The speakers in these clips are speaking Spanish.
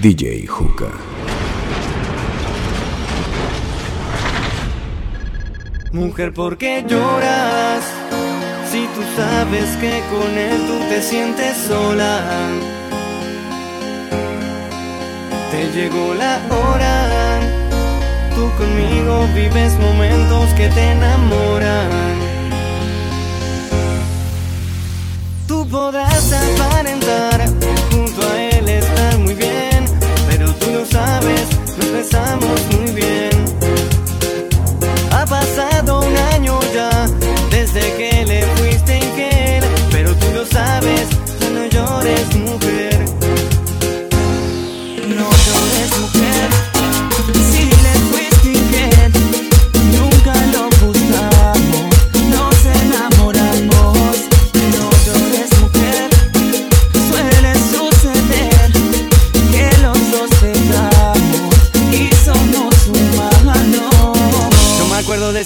DJ Juca. Mujer, ¿por qué lloras? Si tú sabes que con él tú te sientes sola. Te llegó la hora. Tú conmigo vives momentos que te enamoran. Tú podrás aparentar junto a él estar muy bien, sabes, nos besamos muy bien. Ha pasado un año ya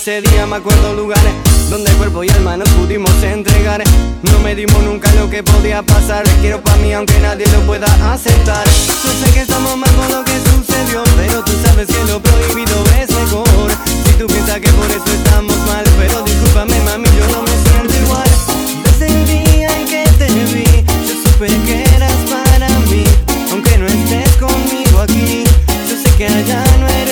ese día, me acuerdo lugares donde cuerpo y alma nos pudimos entregar. No medimos nunca lo que podía pasar. Quiero pa' mí aunque nadie lo pueda aceptar. Yo sé que estamos mal con lo que sucedió, pero tú sabes que lo prohibido es mejor. Si tú piensas que por eso estamos mal, pero discúlpame mami, yo no me siento igual. Desde el día en que te vi, yo supe que eras para mí, aunque no estés conmigo aquí. Yo sé que allá no eres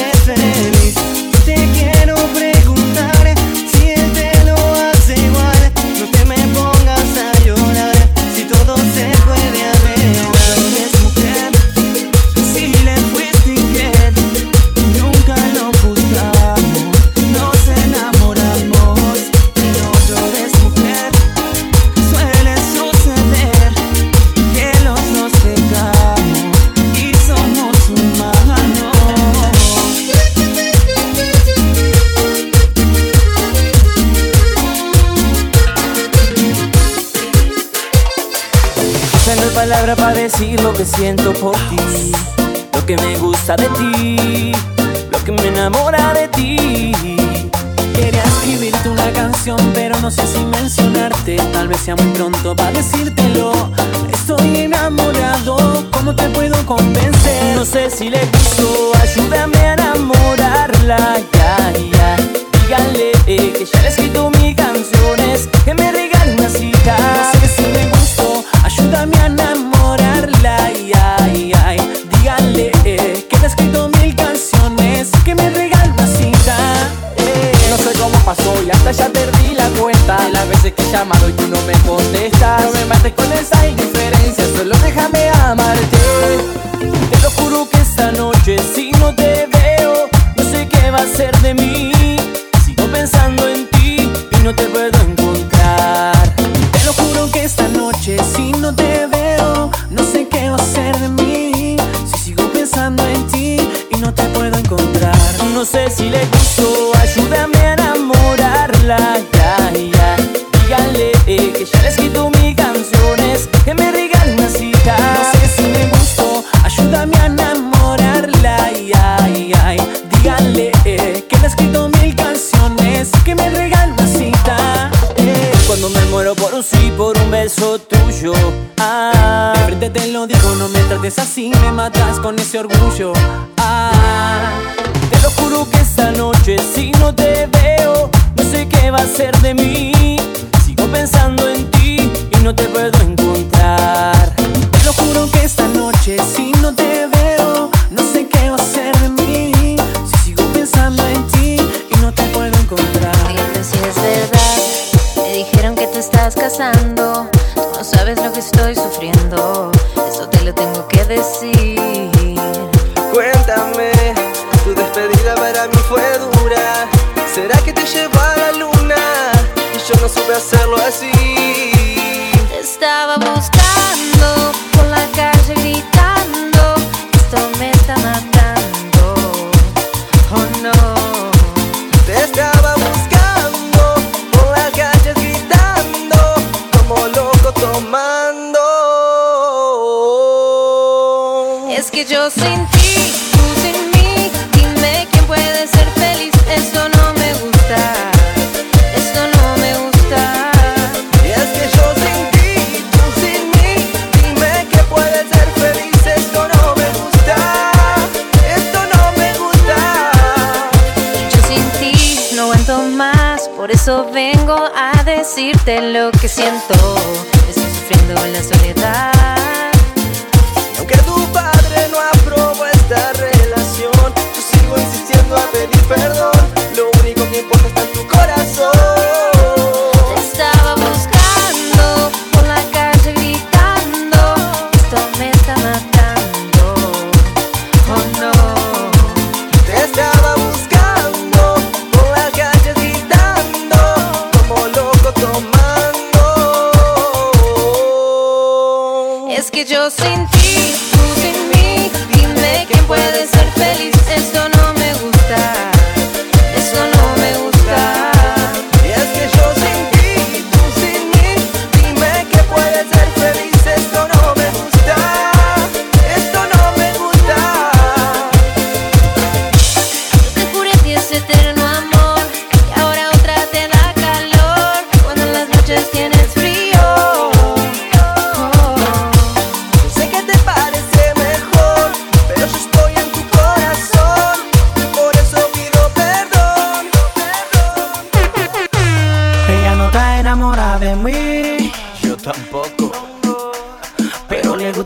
que siento por ti, lo que me gusta de ti, lo que me enamora de ti. Quería escribirte una canción, pero no sé si mencionarte. Tal vez sea muy pronto para decírtelo. Estoy enamorado, ¿cómo te puedo convencer? No sé si le gustó, ayúdame a enamorarla. Ya, ya, díganle eh, que ya le he escrito llamado y tú no me contestas. No me mates con esa indiferencia, trates así, me matas con ese orgullo. Ah, te lo juro que esta noche si no te veo, no sé qué va a ser de mí.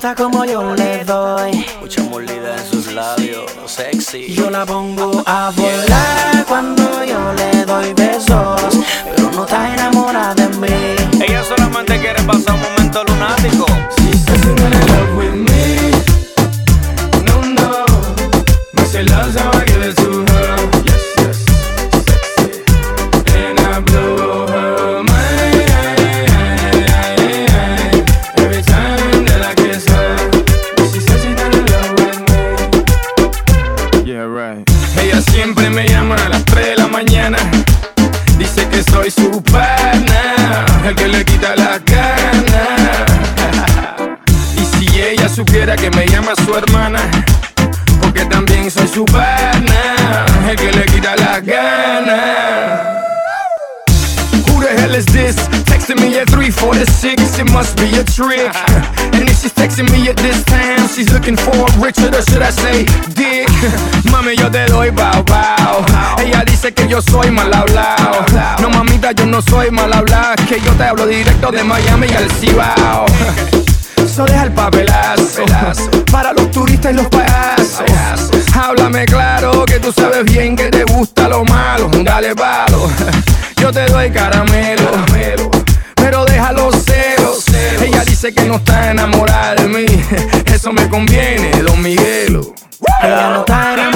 Gusta como yo le doy. Mucha molida en sus labios, sexy. Yo la pongo a volar it must be a trick. And if she's texting me at this time, she's looking for Richard, or should I say Dick? Mami, yo te doy bow bow. Ella dice que yo soy mal hablado. No, mamita, yo no soy mal hablado. Que yo te hablo directo de Miami al Cibao. So deja el papelazo para los turistas y los payasos. Háblame claro que tú sabes bien que te gusta lo malo. Dale palo, yo te doy caramelo, celos. Ella dice que no está enamorada de mí, eso me conviene, Don Miguelo. Ella no está enamorada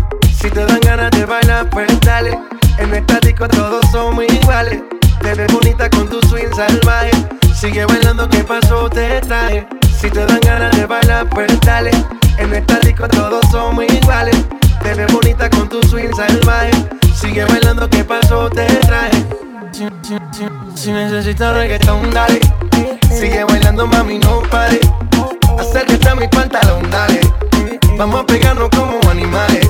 Si te dan ganas de bailar, pues dale. En estático todos somos iguales. Te ves bonita con tu swing salvaje. Sigue bailando, ¿qué pasó? Te traje. Si te dan ganas de bailar, pues dale. En estático todos somos iguales. Te ves bonita con tu swing salvaje. Sigue bailando, ¿qué pasó? Te traje. Si, si, si, si necesitas reggaetón, dale. Sigue bailando, mami, no pare. Acércate a mi pantalón, dale. Vamos a pegarnos como animales.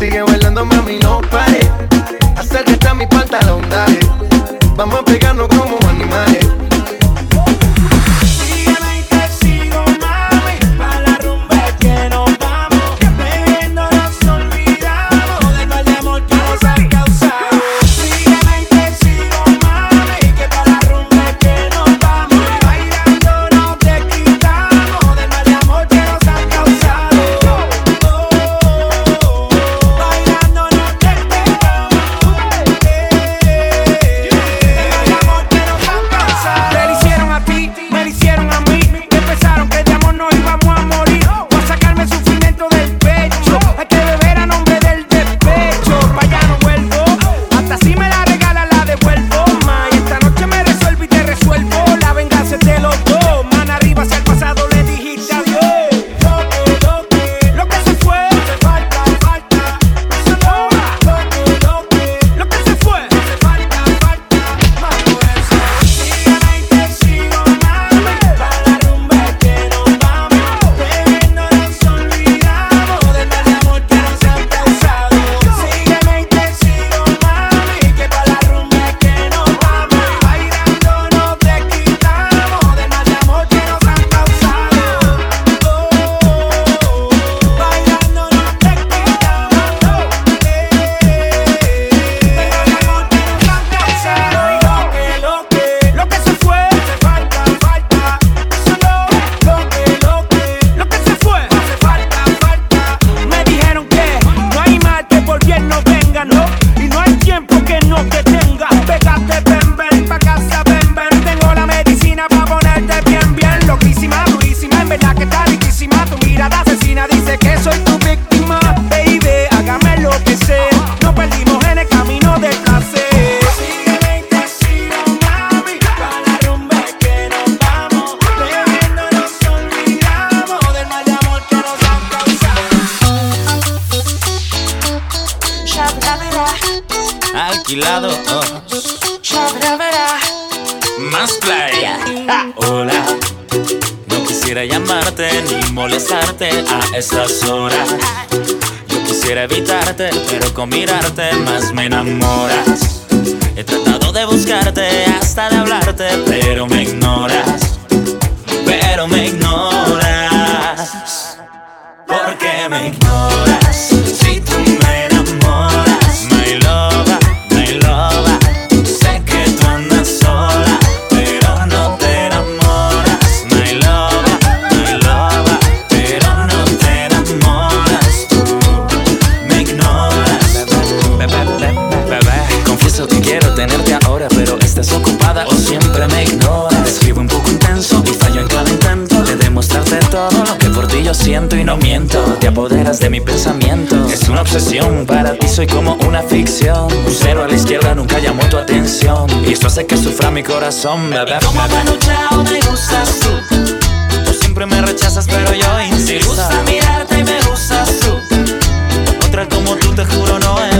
Sigue bailándome a mí, no pare. Acércate a mi pantalón, dale. Vamos a pegarnos como animales. estas horas. Yo quisiera evitarte, pero con mirarte más me enamoras. He tratado de buscarte hasta de hablarte, pero me ignoras. Pero me ignoras. Porque me ignoras. Te apoderas de mi pensamiento. Es una obsesión, para ti soy como una ficción. Un cero a la izquierda nunca llamó tu atención. Y esto hace que sufra mi corazón, bebé. ¿Y ¿Cómo cuando chao me gustas tú? Tú siempre me rechazas, pero yo insisto. Me gusta mirarte y me gustas tú. Otra como tú, te juro, no es.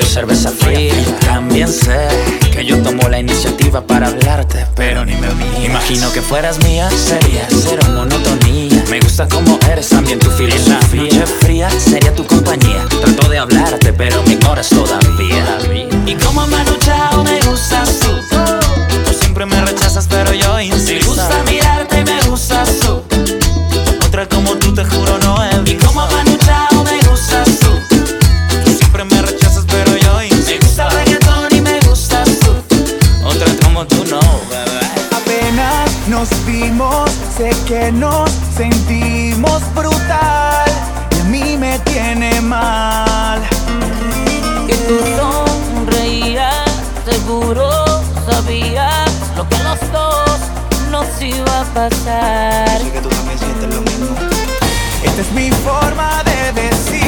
yo cerveza fría. También sé que yo tomo la iniciativa para hablarte, pero ni me vi. Imagino que fueras mía, sería cero monotonía. Me gusta como eres, también tu filosofía. Fría sería tu compañía. Trato de hablarte, pero me ignoras todavía. Y como me luchado, me gustas tú. Tú siempre me rechazas, pero yo insisto. Me gusta mirarte y me gustas tú. Otra como tú, te juro, Sé que nos sentimos brutal y a mí me tiene mal. Que tú sonreías, seguro sabías lo que a los dos nos iba a pasar. Yo sé que tú también sientes lo mismo. Esta es mi forma de decir.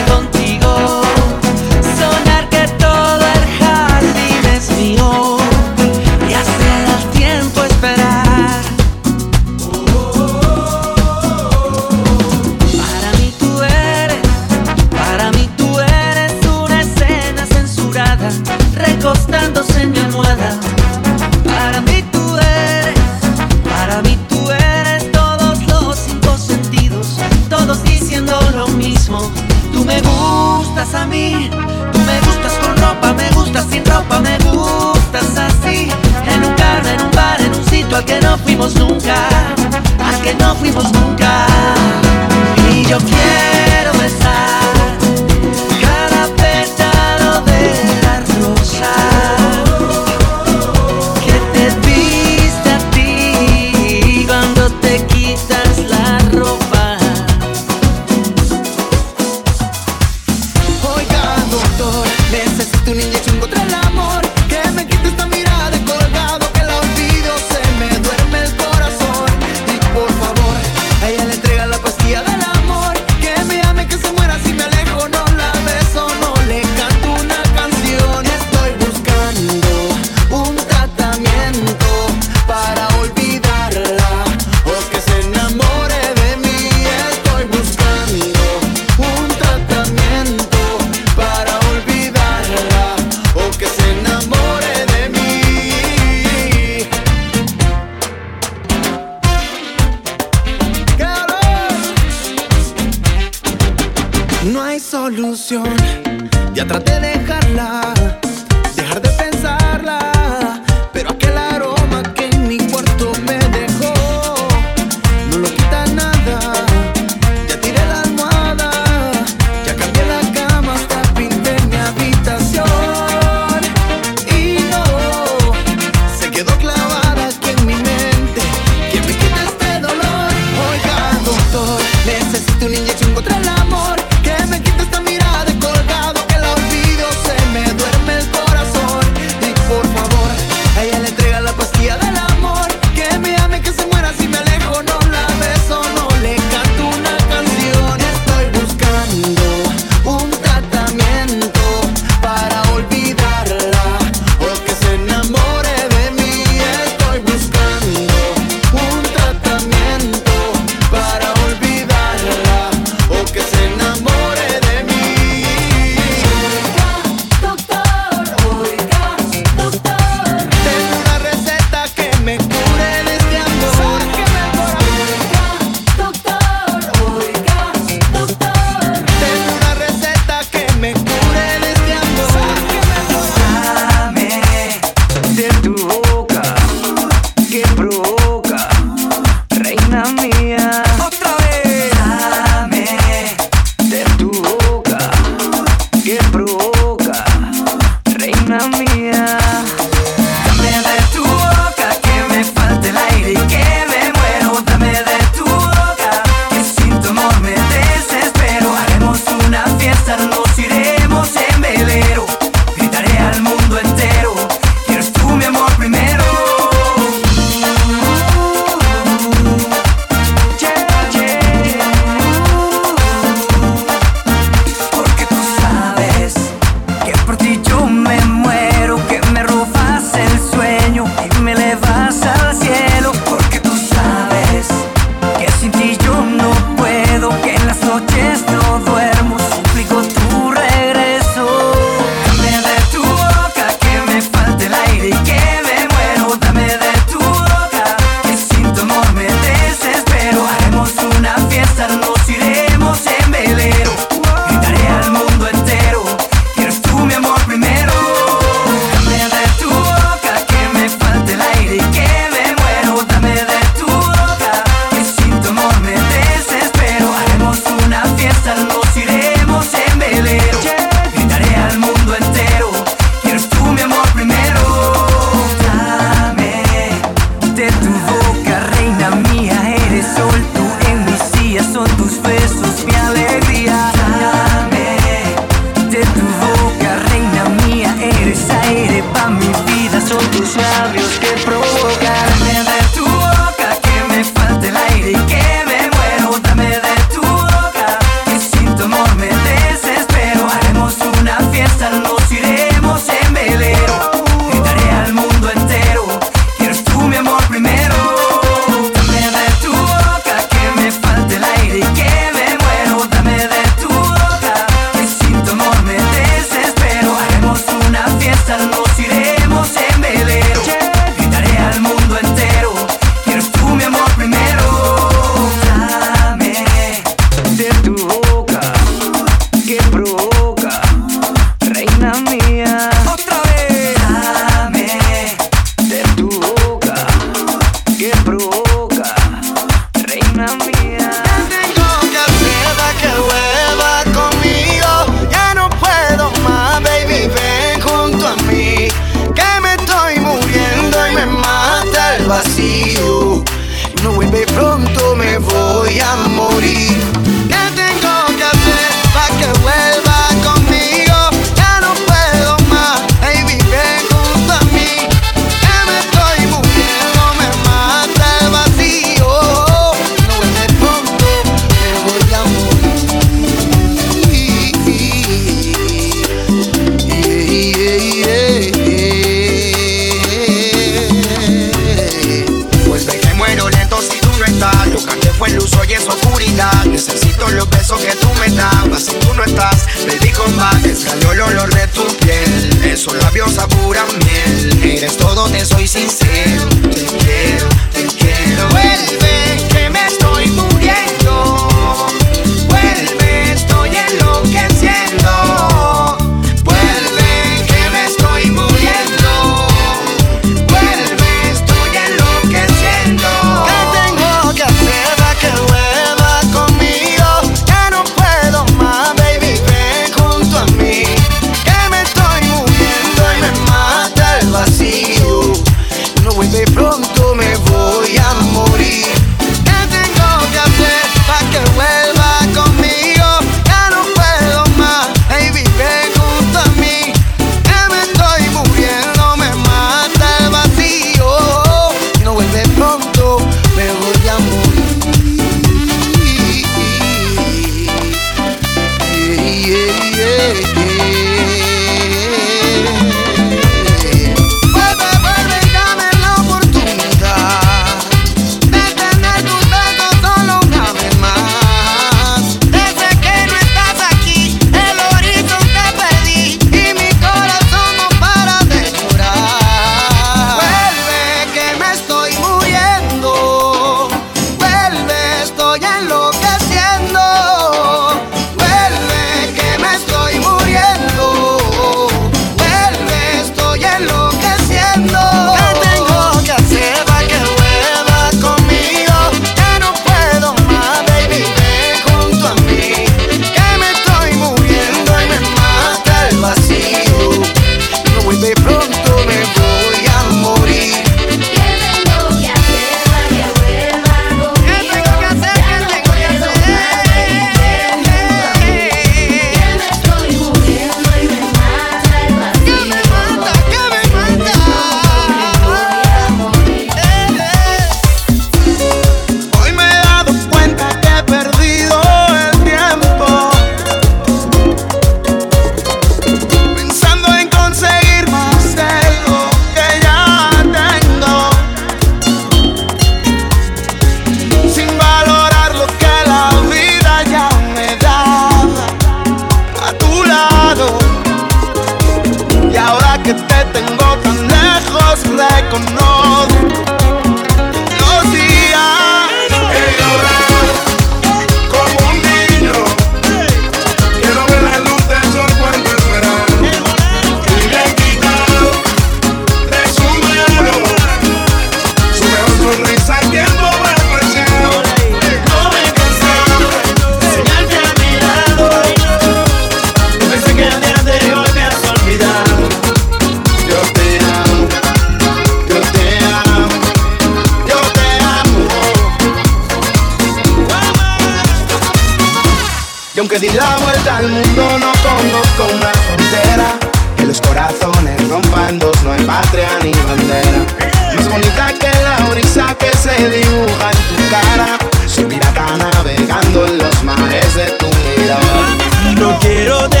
en tu cara. Soy pirata navegando en los mares de tu mirada. No quiero de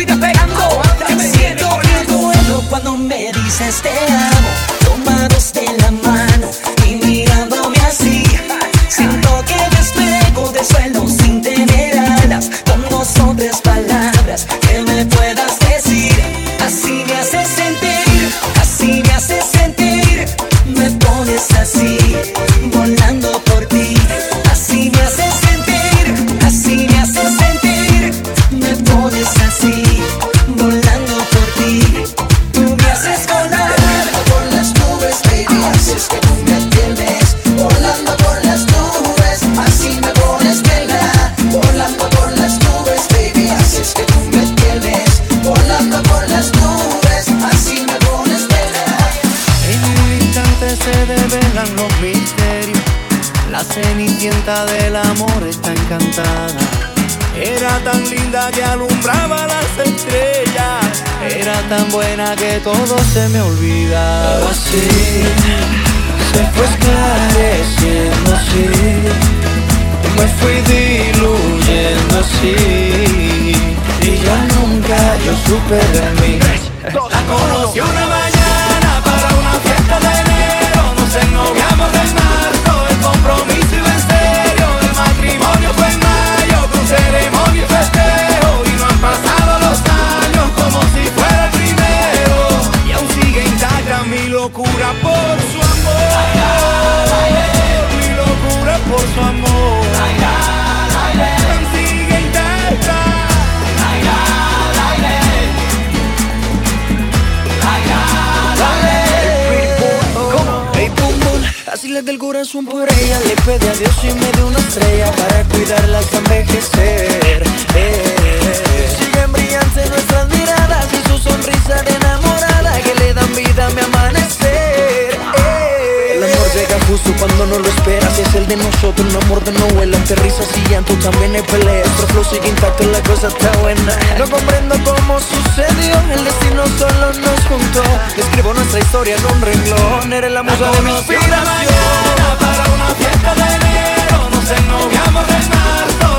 estoy de pecando, me siento en duelo cuando me dices te amo. todo se me olvidaba así Se fue esclareciendo así Me fui diluyendo así. Y ya nunca yo supe de mí. La conocí una mañana para una fiesta de enero. Nos ennoviamos de locura por su amor. ay, Mi locura por su amor. Sigue intacta. Así le del corazón por ella, le pide a Dios y me dio una estrella para cuidarla hasta envejecer. Eh. Siguen brillantes nuestras miradas y su sonrisa de enamorado le dan vida a mi amanecer. Eh. El amor llega justo cuando no lo esperas. Es el de nosotros, un amor de novela. Entre risas y llanto también hay peleas. Nuestro flow sigue intacto, la cosa está buena. No comprendo cómo sucedió. El destino solo nos juntó. Escribo nuestra historia en un renglón. Eres la musa de mi inspiración. Para una fiesta de enero, nos de.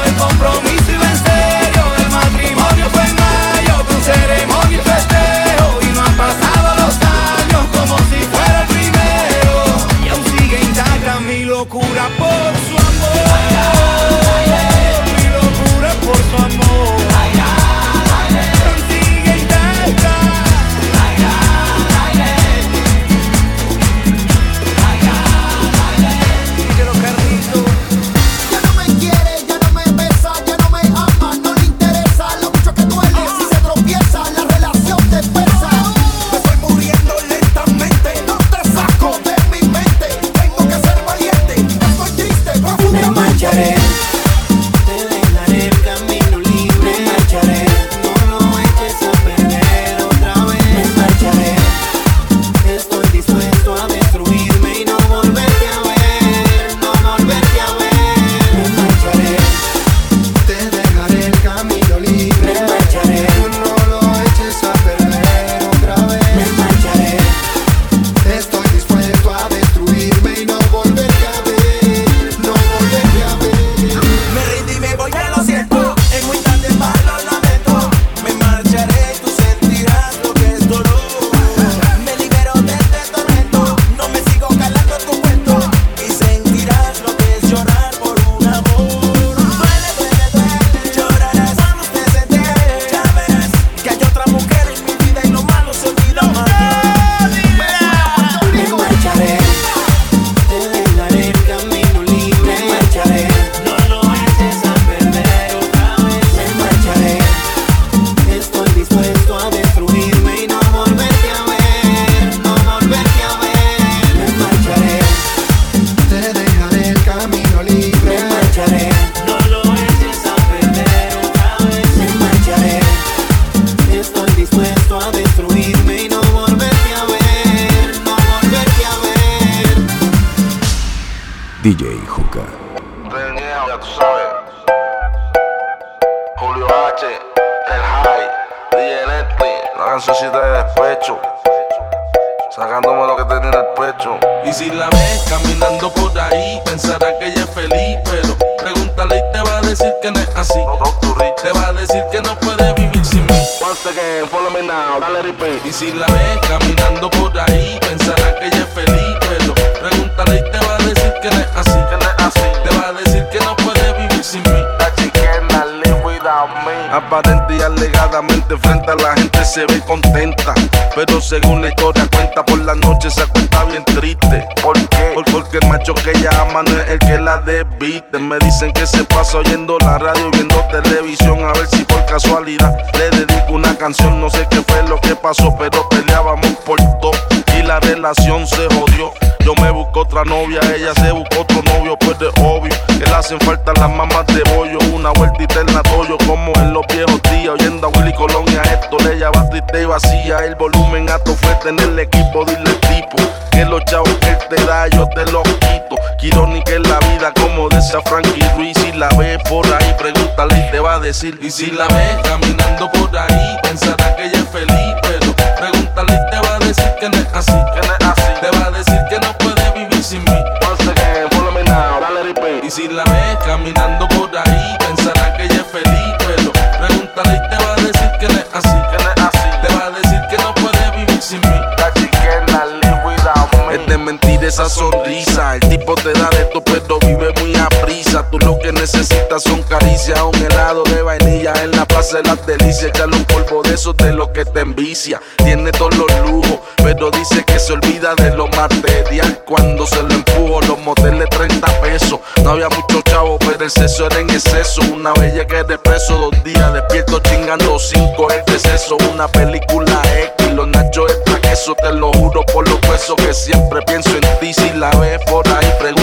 necesitas son caricias, un helado de vainilla en la plaza de las delicias. Echarle un polvo de esos de lo que te envicia. Tiene todos los lujos, pero dice que se olvida de lo material. Cuando se lo empujo, los moteles 30 pesos. No había mucho chavo, pero el sexo era en exceso. Una bella que de preso, dos días despierto chingando cinco el deceso. Una película X, los nachos extra queso. Te lo juro por los huesos que siempre pienso en ti. Si la ves por ahí, pregunta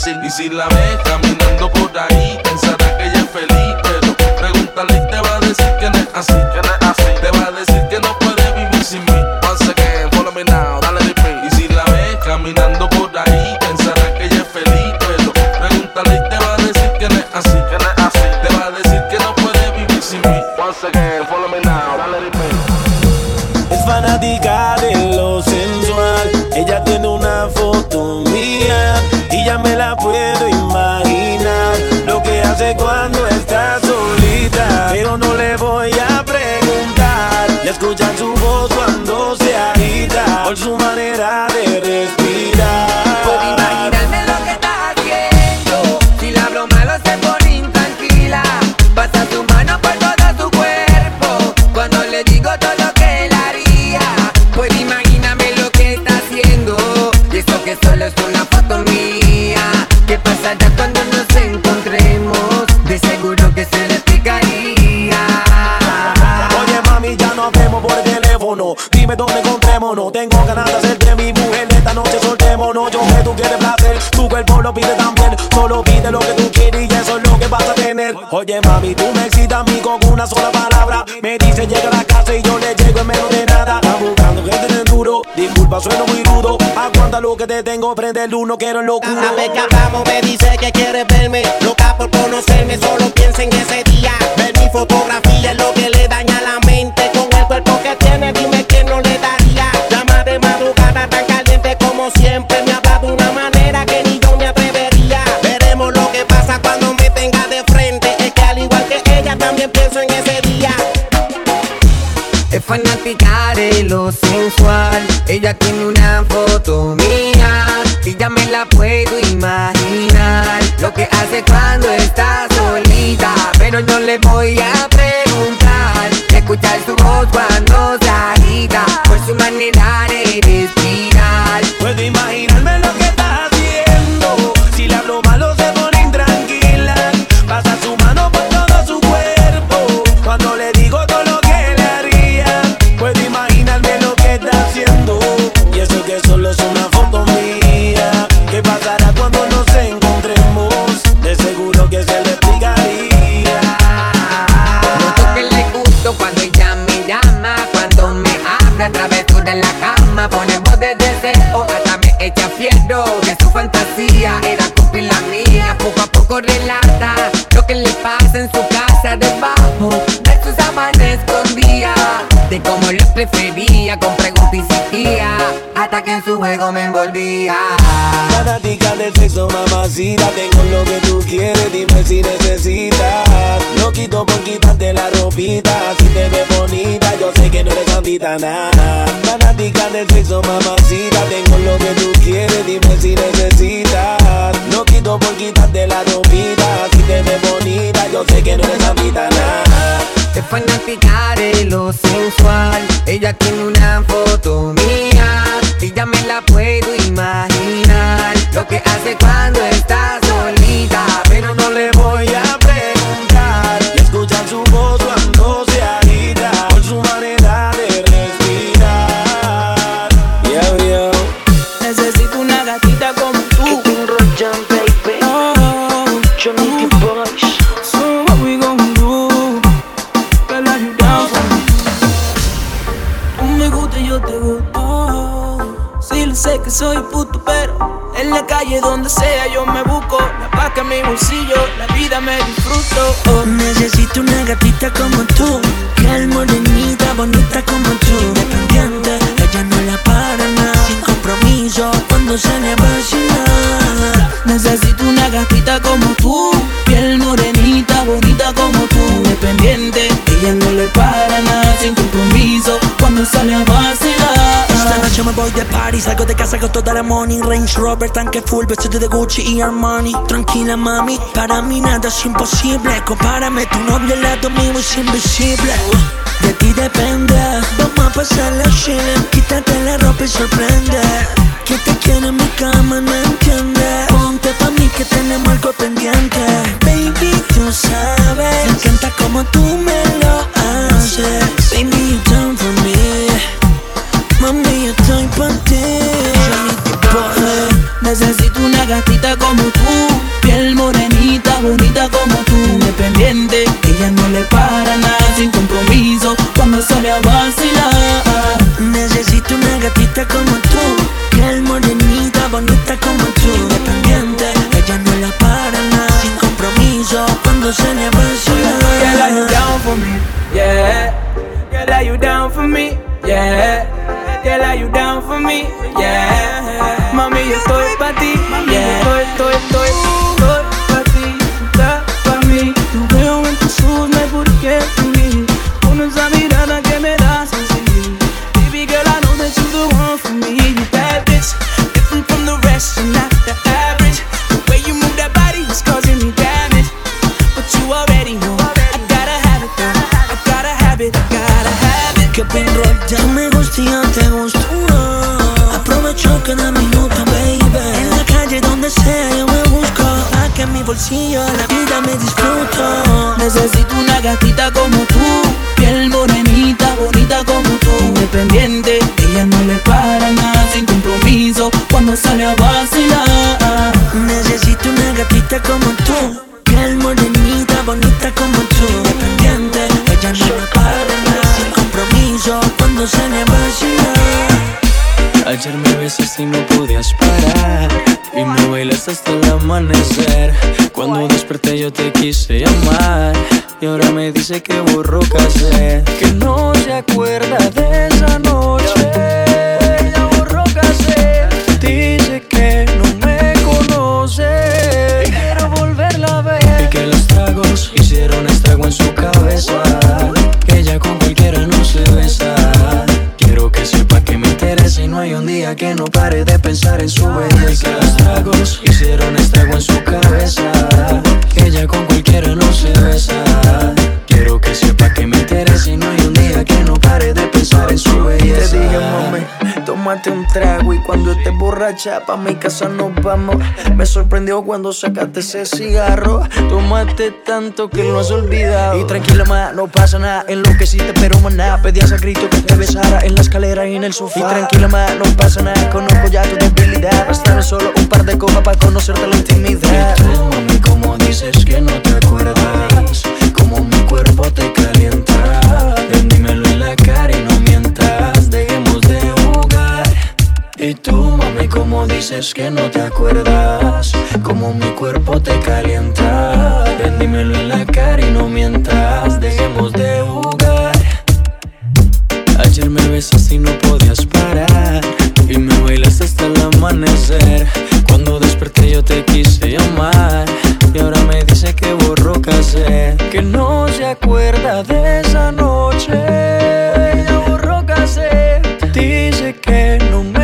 decir. Y si la ves caminando por ahí, pensará que ella es feliz, pero pregúntale y te va a decir que no es así, que no es así. Te va manera de respirar. Puedo imaginarme lo que está haciendo. Si le hablo malo se pone intranquila. Pasa su mano por todo su cuerpo. Cuando le digo todo lo que él haría. Puedo imaginarme lo que está haciendo. Y eso que solo es una foto mía. ¿Qué pasará cuando nos encontremos? De seguro que se le explicaría. Oye mami, ya no hablemos por teléfono Dime dónde Oye mami, tú me excitas a mí con una sola palabra. Me dice llega a la casa y yo le llego en menos de nada. Está buscando gente en el duro Disculpa, sueno muy rudo. Aguanta lo que te tengo Prende el uno, quiero locura Cada vez que hablamos me dice que quiere verme. Loca por conocerme, solo piensa en ese día. Ver mi fotografía es lo que le daña la mente Es fanática de lo sensual. Ella tiene una foto mía y ya me la puedo imaginar. Lo que hace cuando está solita, pero no le voy a preguntar. Escuchar su voz cuando se por su manera de respirar. Puedo imaginarme fierro, que su fantasía era cumplir la mía, poco a poco relata lo que le pasa en su casa debajo de sus sábana escondía, de cómo lo prefería, hasta que en su juego me envolvía. Fanática del sexo, mamacita Tengo lo que tú quieres, dime si necesitas No quito por quitarte la ropita Si te ves bonita, yo sé que no eres santita nada Fanática del sexo, mamacita Tengo lo que tú quieres, dime si necesitas No quito por quitarte la ropita Si te ves bonita, yo sé que no eres santita nada Es fanática de lo sensual. Ella tiene una foto mía y ya me la puedo imaginar. Lo que hace cuando está soy puto, pero en la calle donde sea yo me busco. La vaca en mi bolsillo, la vida me disfruto. Oh, Necesito una gatita como tú, que morenita, bonita como tú, independiente, ella no la para nada, sin compromiso, cuando sale a vacilar. Necesito una gatita como tú, piel morenita, bonita como tú, independiente. Ella no le para nada, sin compromiso, cuando sale a vacilar. Esta noche me voy de party, salgo de casa con toda la money. Range Rover, tanque full, vestido de Gucci y Armani. Tranquila mami, para mí nada es imposible. Compárame, tu novio al lado mío es invisible. De ti depende, vamos a pasarla chile. Quítate la ropa y sorprende. Que te quiero en mi cama, no entiende. Ponte pa' mí que tenemos algo pendiente. Baby, tú sabes Me encanta como tú me lo haces. Baby, you done for me Mami, yo estoy para ti. Yo. Necesito una gatita como tú. Piel morenita, bonita como tú. Independiente, ella no le para nada. Sin compromiso, cuando sale a vacilar. Necesito una gatita como tú. Piel morenita, bonita como tú. Independiente, ella no le para nada. Sin compromiso, cuando sale a vacilar. Yeah, are you down for me? Yeah. Yeah, are you down for me? Yeah. Me? Yeah. Mami, yo estoy pa' ti. Yeah. Estoy, estoy, estoy, estoy. Tú mí. Con esa mirada que me das así. Baby girl, I know that you're the one for me. You bad bitch, different from the rest, you're not the average. The way you move that body is causing me damage. But you already know I gotta. I gotta gotta. Que me gusta cada minuto, baby. En la calle donde sea yo me busco. Pa' que en mi bolsillo la vida me disfruto. Necesito una gatita como tú, piel morenita, bonita como tú, independiente. Ella no le para nada sin compromiso cuando sale a vacilar. Necesito una gatita como tú. Piel morenita, bonita como tú. Independiente, ella no me para nada sin compromiso cuando sale a vacilar. Besaste y no podías parar. Y me bailaste hasta el amanecer. Cuando desperté yo te quise llamar. Y ahora me dice que borró casé Que no se acuerda de esa noche. Ya borró casé Dice que no me conoce. Y quiero volverla a ver. Y que los tragos hicieron estrago en su cabeza que no pare de pensar en su belleza. Los tragos hicieron estrago en su cabeza. Ella con cualquiera no se besa. Quiero que sepa que me interesa y no hay un día que no pare de pensar en su belleza. Te dije, tómate un trago y cuando estés borracha pa' mi casa nos vamos. Me sorprendió cuando sacaste ese cigarro. Tomaste tanto que lo has olvidado. Y tranquila, ma, no pasa nada. En lo que sí te pero maná. Pedías a grito que te besara en la escalera y en el sofá. Y tranquila, ma, no pasa nada. Conozco ya tu debilidad. Bastame solo un par de copas para conocerte la intimidad. Y como dices que no te acuerdas Como mi cuerpo te calienta Y tú, mami, como dices que no te acuerdas Como mi cuerpo te calienta Ven, en la cara y no mientas Dejemos de jugar. Ayer me besaste y no podías parar Y me bailaste hasta el amanecer. Cuando desperté yo te quise llamar Y ahora me dice que borró casé Que no se acuerda de esa noche. Ya borró casé Dice que no me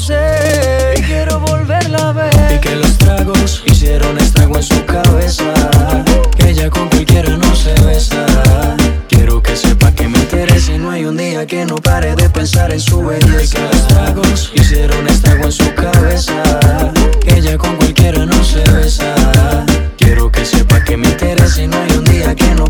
Y quiero volverla a ver Y que los tragos hicieron estrago en su cabeza Que ella con cualquiera no se besa Quiero que sepa que me interesa y no hay un día que no pare de pensar en su belleza. Y que los tragos hicieron estrago en su cabeza. Que ella con cualquiera no se besa. Quiero que sepa que me interesa y no hay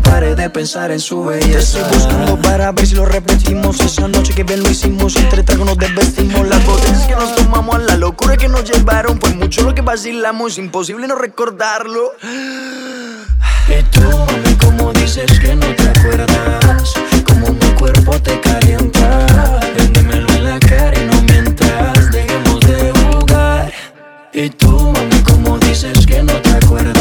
pare de pensar en su Te estoy belleza. buscando para ver si lo repetimos. Esa noche que bien lo hicimos Entre tragos nos desvestimos. Las botellas que nos tomamos A la locura que nos llevaron. Por mucho lo que vacilamos Imposible no recordarlo. Y tú, mami, como dices que no te acuerdas Como mi cuerpo te calienta Ven, dímelo en la cara y no mientas Dejemos de jugar. Y tú, mami, como dices que no te acuerdas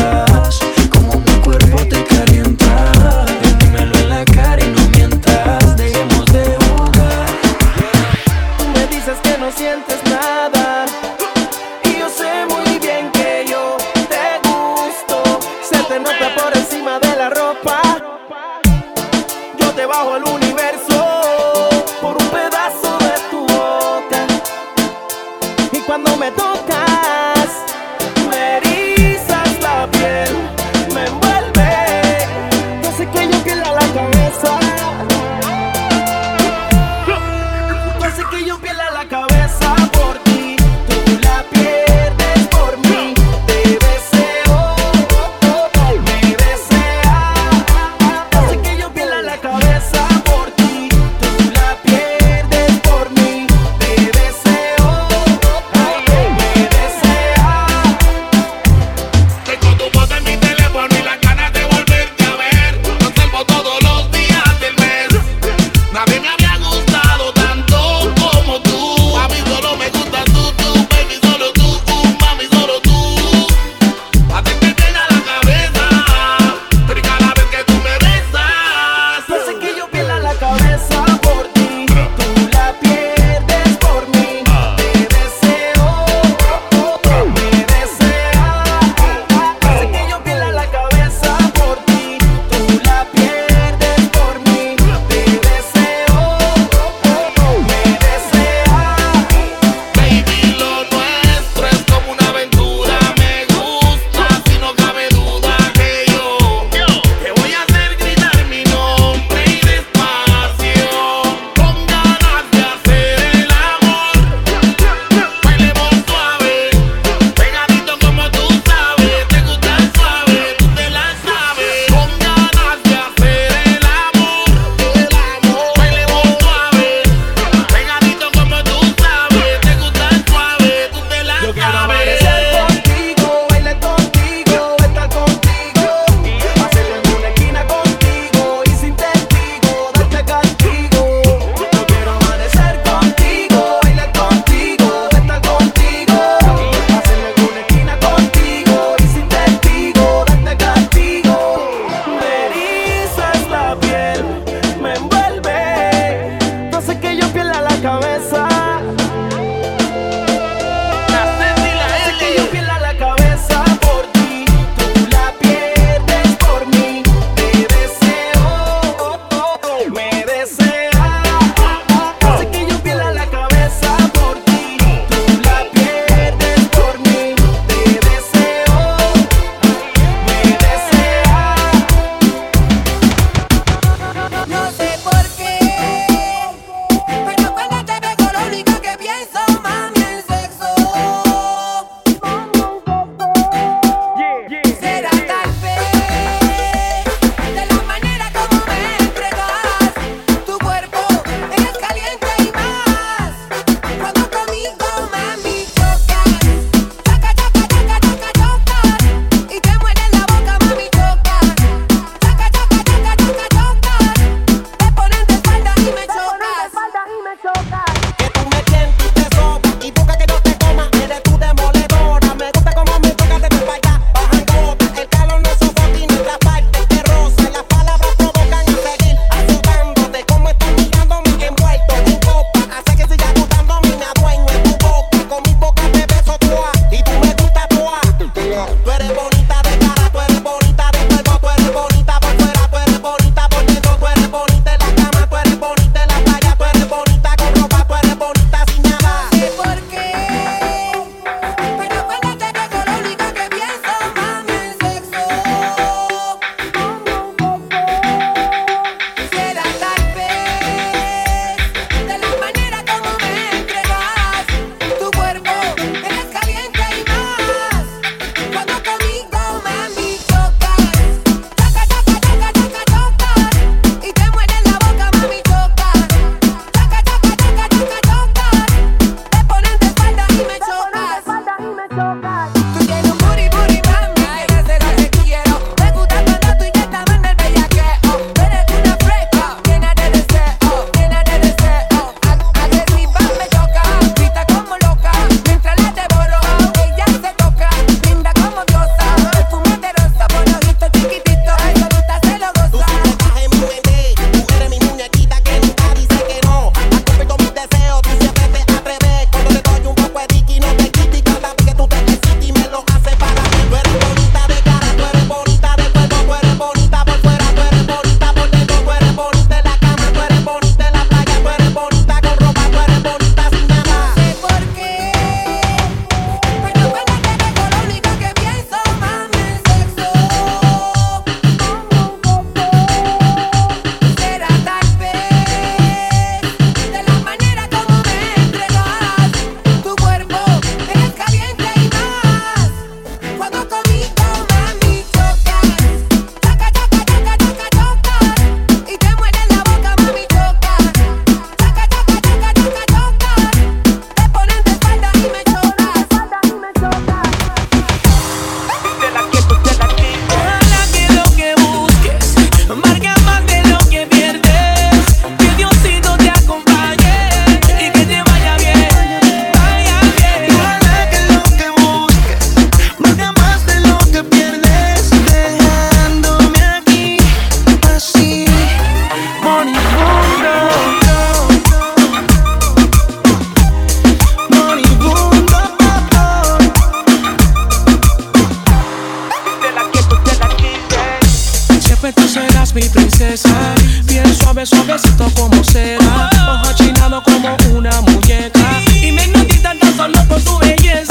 Siempre tú serás mi princesa. Bien suave, suavecito como será. Ojo chinado como una muñeca. Y me notita tan solo por tu belleza.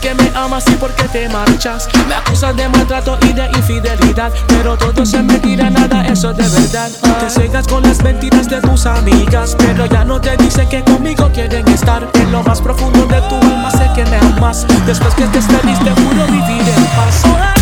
Que me amas y por qué te marchas. Me acusan de maltrato y de infidelidad, pero todo se me tira nada, eso es de verdad. Te cegas con las mentiras de tus amigas, pero ya no te dicen que conmigo quieren estar. En lo más profundo de tu alma sé que me amas. Después que estés feliz te juro vivir en paz.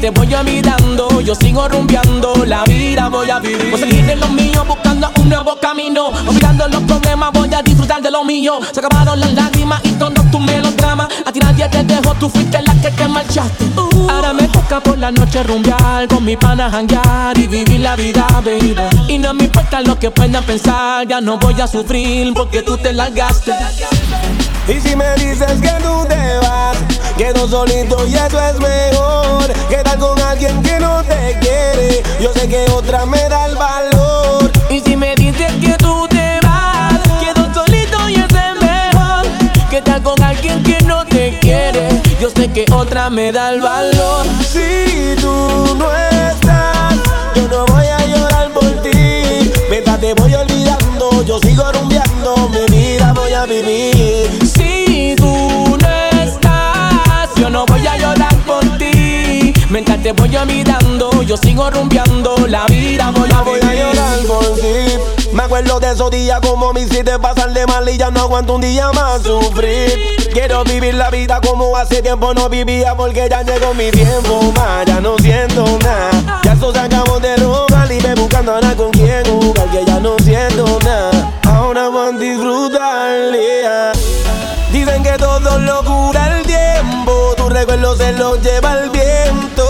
Te voy mirando, yo sigo rumbeando, la vida voy a vivir. Voy a seguir en lo mío, buscando un nuevo camino. Olvidando los problemas, voy a disfrutar de lo mío. Se acabaron las lágrimas y todos tus melodramas. A ti nadie te dejó, tú fuiste la que te marchaste. Ahora me toca por la noche rumbear, con mi pana janguear y vivir la vida, baby. Y no me importa lo que puedan pensar, ya no voy a sufrir porque tú te largaste. Y si me dices que tú te vas, quedo solito y eso es mejor. Quedar con alguien que no te quiere, yo sé que otra me da el valor. Y si me dices que tú te vas, quedo solito y es mejor. Que estar con alguien que no te quiere, yo sé que otra me da el valor. Si tú no estás, yo no voy a llorar por ti. Mientras te voy olvidando, yo sigo rumbeando, mi vida voy a vivir. Si tú no estás, yo no voy a llorar por ti. Mientras te voy mirando, yo sigo rumbeando, la vida voy a voy a llorar por ti. Me acuerdo de esos días como me hiciste pasar de mal y ya no aguanto un día más sufrir. Quiero vivir la vida como hace tiempo no vivía porque ya llegó mi tiempo más. Ya no siento nada. Ya eso se acabó de rogar y me buscando ahora con quien jugar que ya no siento nada. Ahora van a disfrutar. Dicen que todo lo cura el tiempo. Tu recuerdo se lo lleva el viento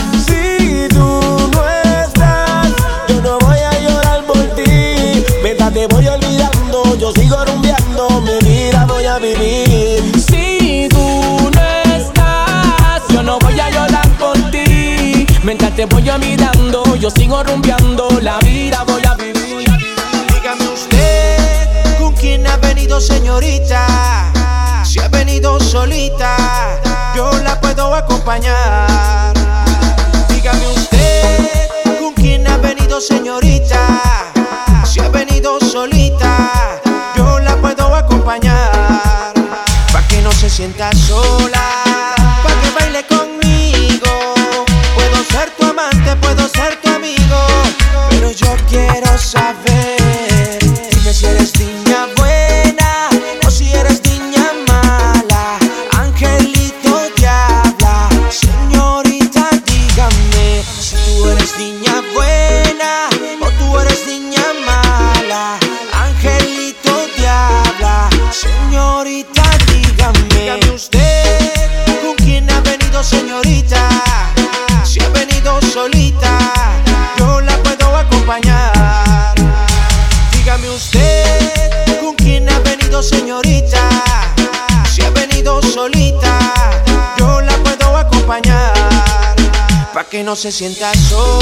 Mientras te voy a mirando, yo sigo rumbeando, la vida voy a vivir. Dígame usted, ¿con quién ha venido, señorita? Si ha venido solita, yo la puedo acompañar. Dígame usted, ¿con quién ha venido, señorita? Si ha venido solita, yo la puedo acompañar. Pa' que no se sienta sola se sienta solo.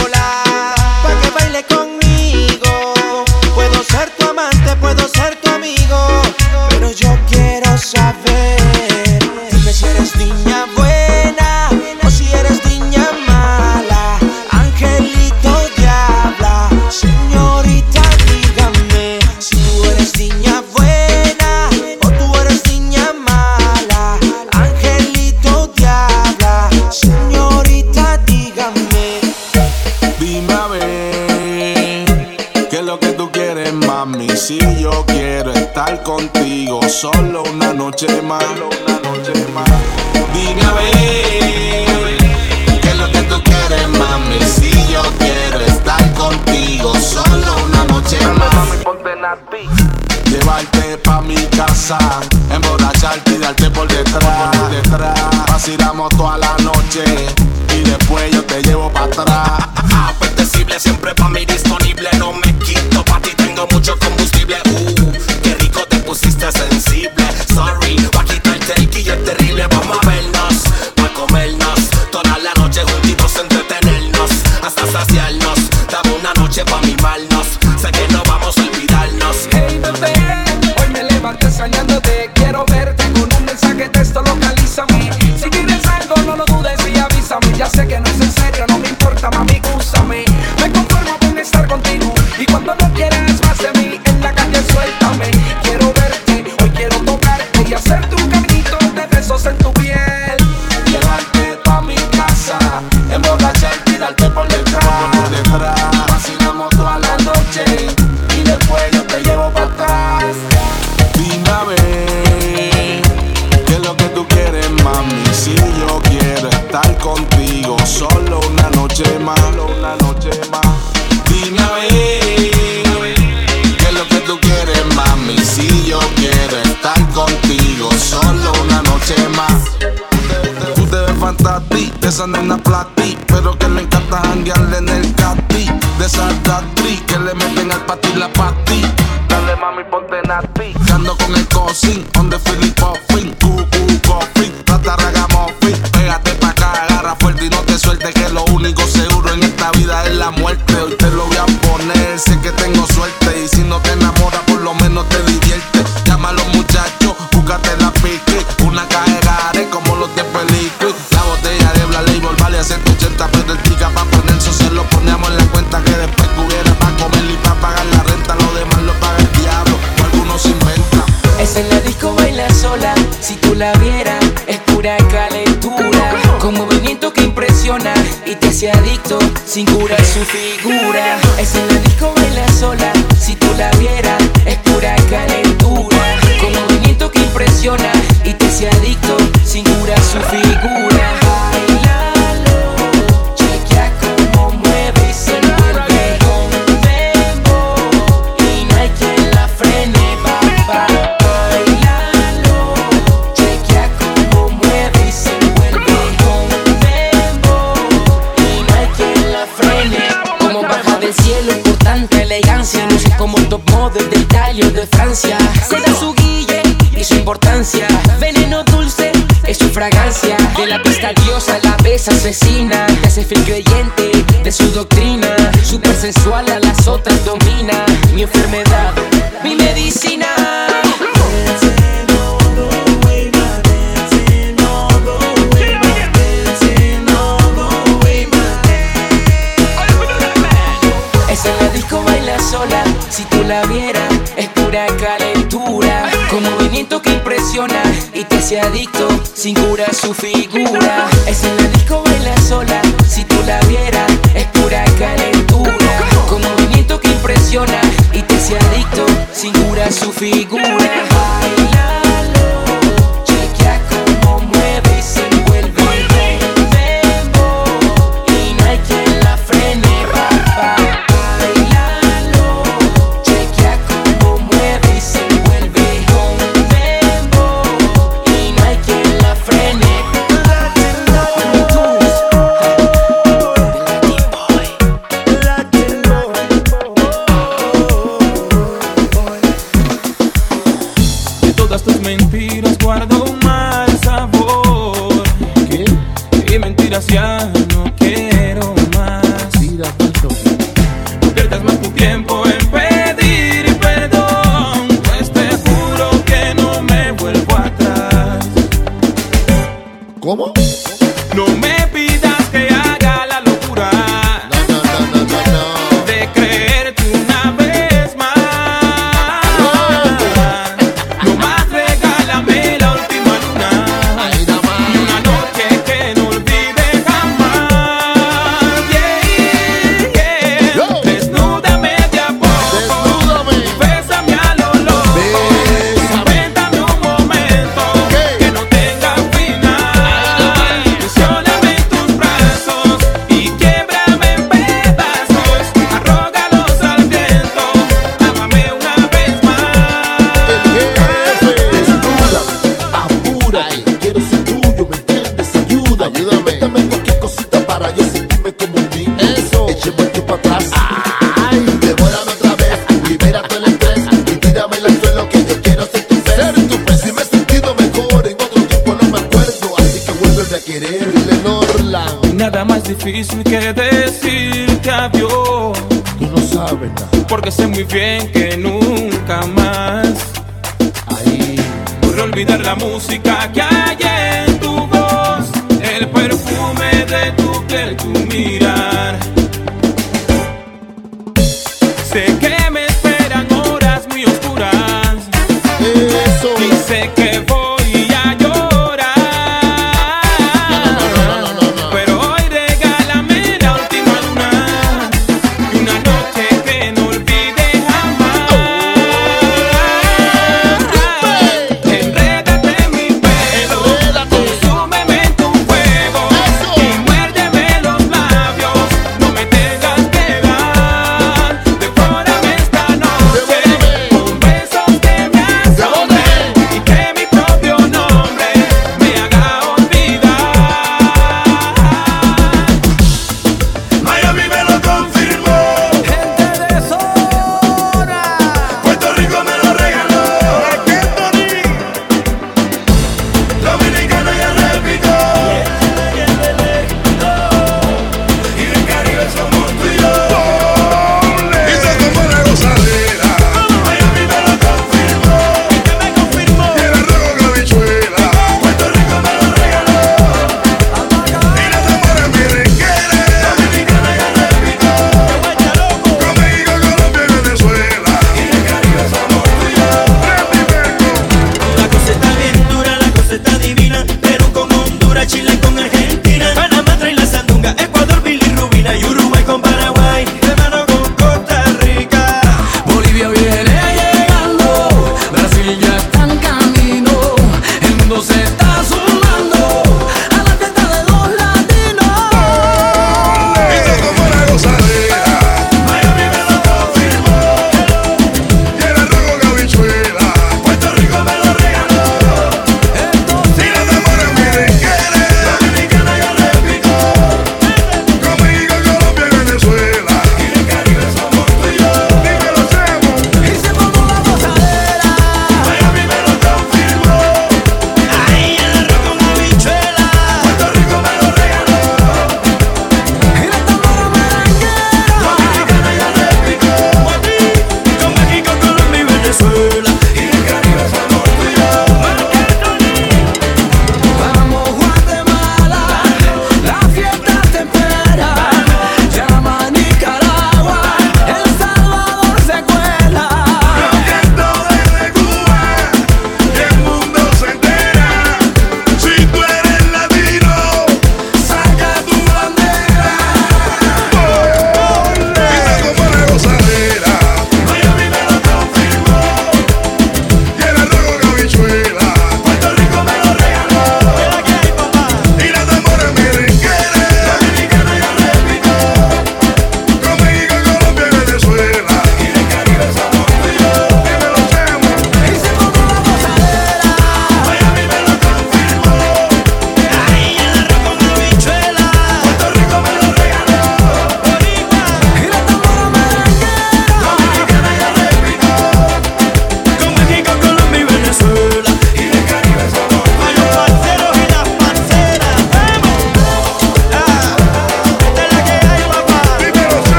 Bien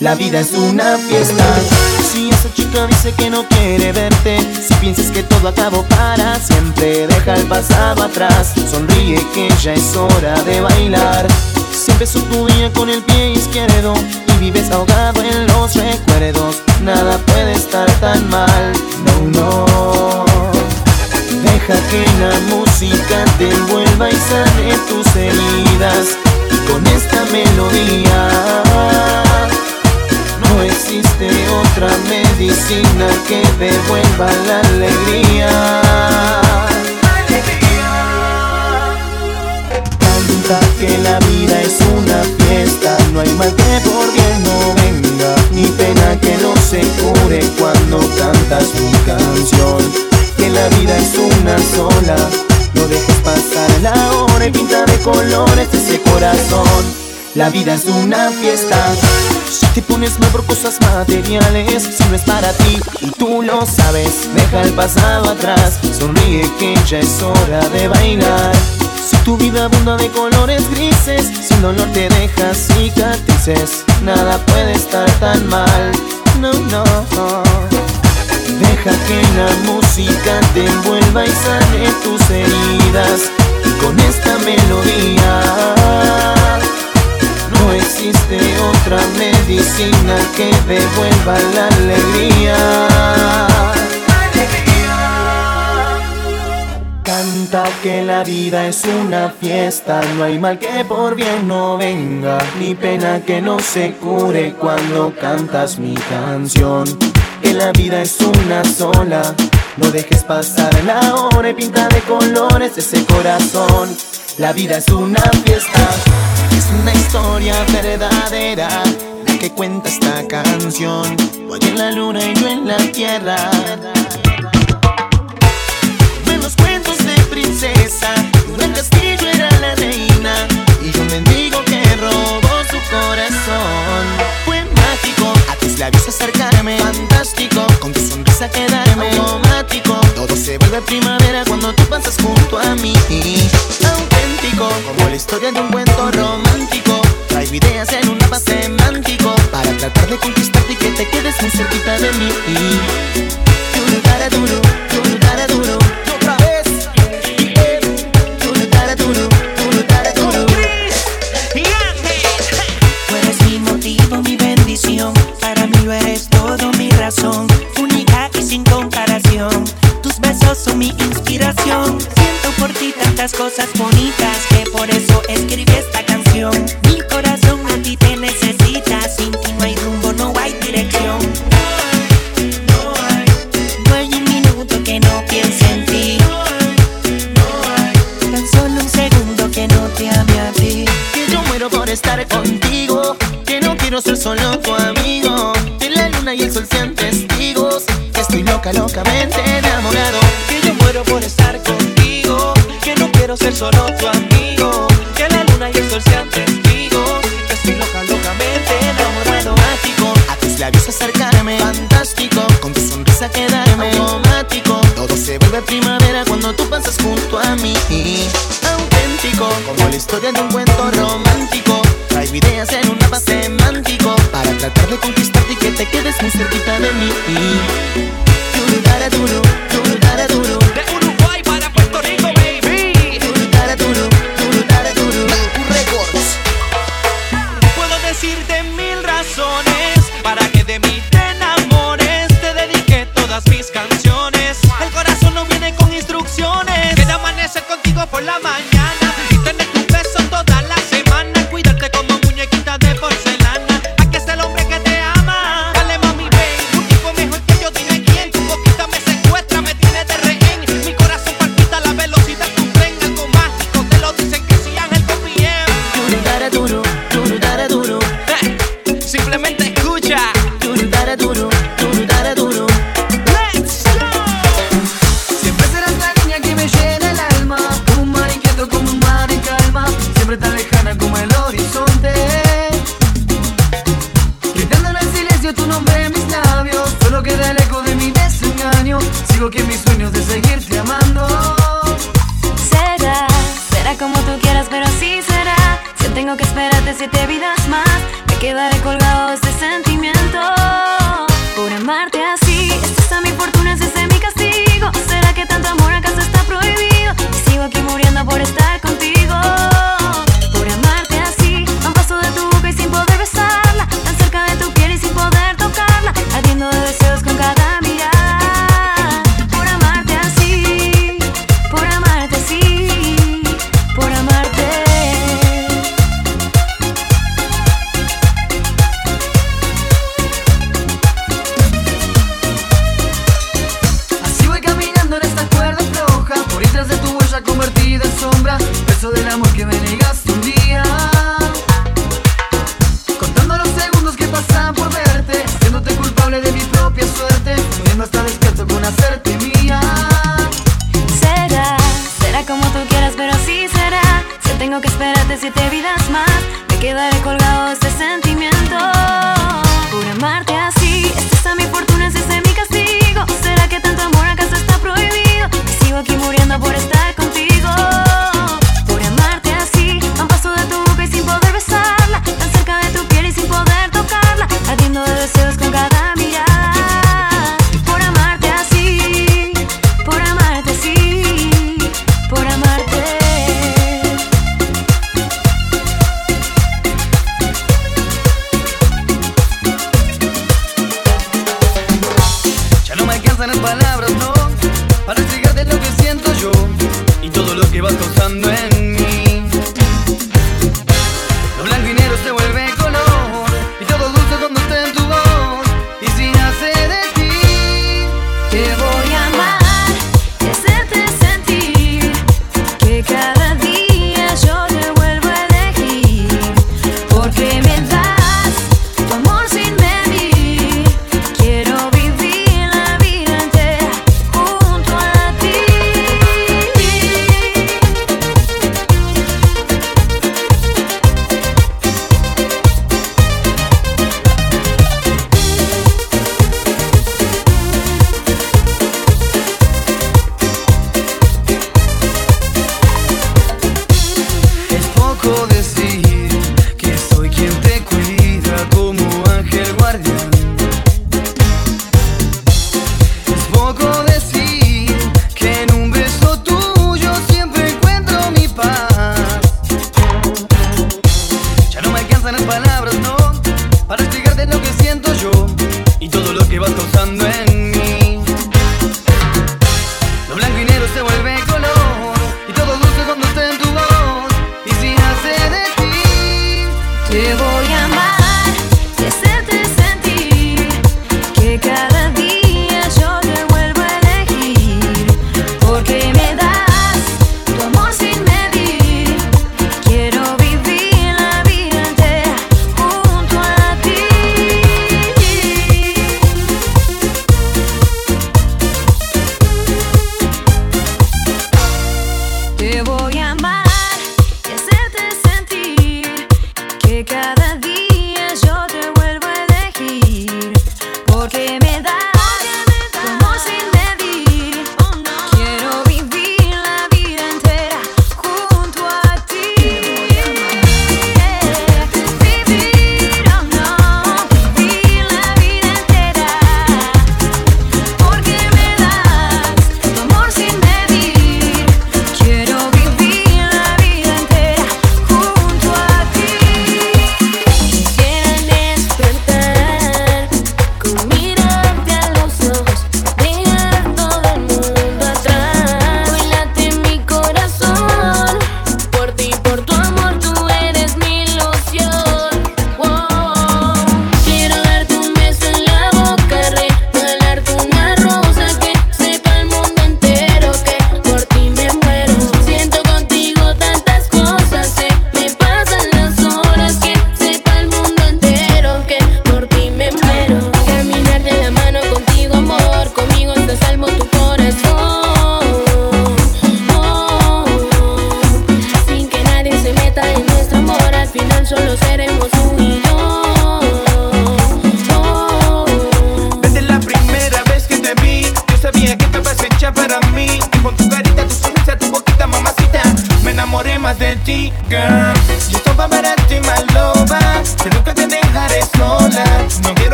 La vida es una fiesta. Si esa chica dice que no quiere verte, si piensas que todo acabó para siempre, deja el pasado atrás. Sonríe que ya es hora de bailar. Si empezó tu día con el pie izquierdo y vives ahogado en los recuerdos, nada puede estar tan mal. No, no. Deja que la música te envuelva y sane tus heridas. Con esta melodía no existe otra medicina que devuelva la alegría. Canta que la vida es una fiesta, no hay mal que por bien no venga, ni pena que no se cure cuando cantas mi canción. Que la vida es una sola, no dejes pasar la hora y pinta de colores ese corazón. La vida es una fiesta. Si te pones mal por cosas materiales, si no es para ti y tú lo sabes, deja el pasado atrás, sonríe que ya es hora de bailar. Si tu vida abunda de colores grises, sin dolor te deja cicatrices, nada puede estar tan mal. No, no. Deja que la música te envuelva y sane tus heridas. Y con esta melodía no existe otra medicina que devuelva la alegría. Canta que la vida es una fiesta, no hay mal que por bien no venga, ni pena que no se cure cuando cantas mi canción. La vida es una sola, no dejes pasar la hora y pinta de colores ese corazón. La vida es una fiesta, es una historia verdadera, la que cuenta esta canción. Voy en la luna y yo en la tierra. En los cuentos de princesa, en el castillo era la reina y yo mendigo que robó su corazón. Acercarme, fantástico con tu sonrisa quedarme automático. Todo se vuelve primavera cuando tú pasas junto a mí. Auténtico como la historia de un cuento romántico. Traigo ideas en un mapa semántico para tratar de conquistarte y que te quedes muy cerquita de mí. Duro, duro, duro, duro. Siento por ti tantas cosas bonitas que por eso escribí esta canción. Mi corazón a ti te necesita, sin ti no hay rumbo, no hay dirección. No hay, no hay un minuto que no piense en ti. No hay, No hay, tan solo un segundo que no te ame a ti. Que yo muero por estar contigo, que no quiero ser solo tu amigo. Que la luna y el sol sean testigos, que estoy loca, locamente enamorado. quiero ser solo tu amigo. Que la luna y el sol sean testigos. Que estoy loca, locamente enamorado. Mágico, a tus labios acercarme. Fantástico, con tu sonrisa quedarme. Automático, todo se vuelve primavera cuando tú pasas junto a mí. Auténtico, como la historia de un cuento romántico. Traigo ideas en un mapa semántico. Para tratar de conquistarte y que te quedes muy cerquita de mí.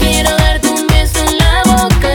Quiero darte un beso en la boca,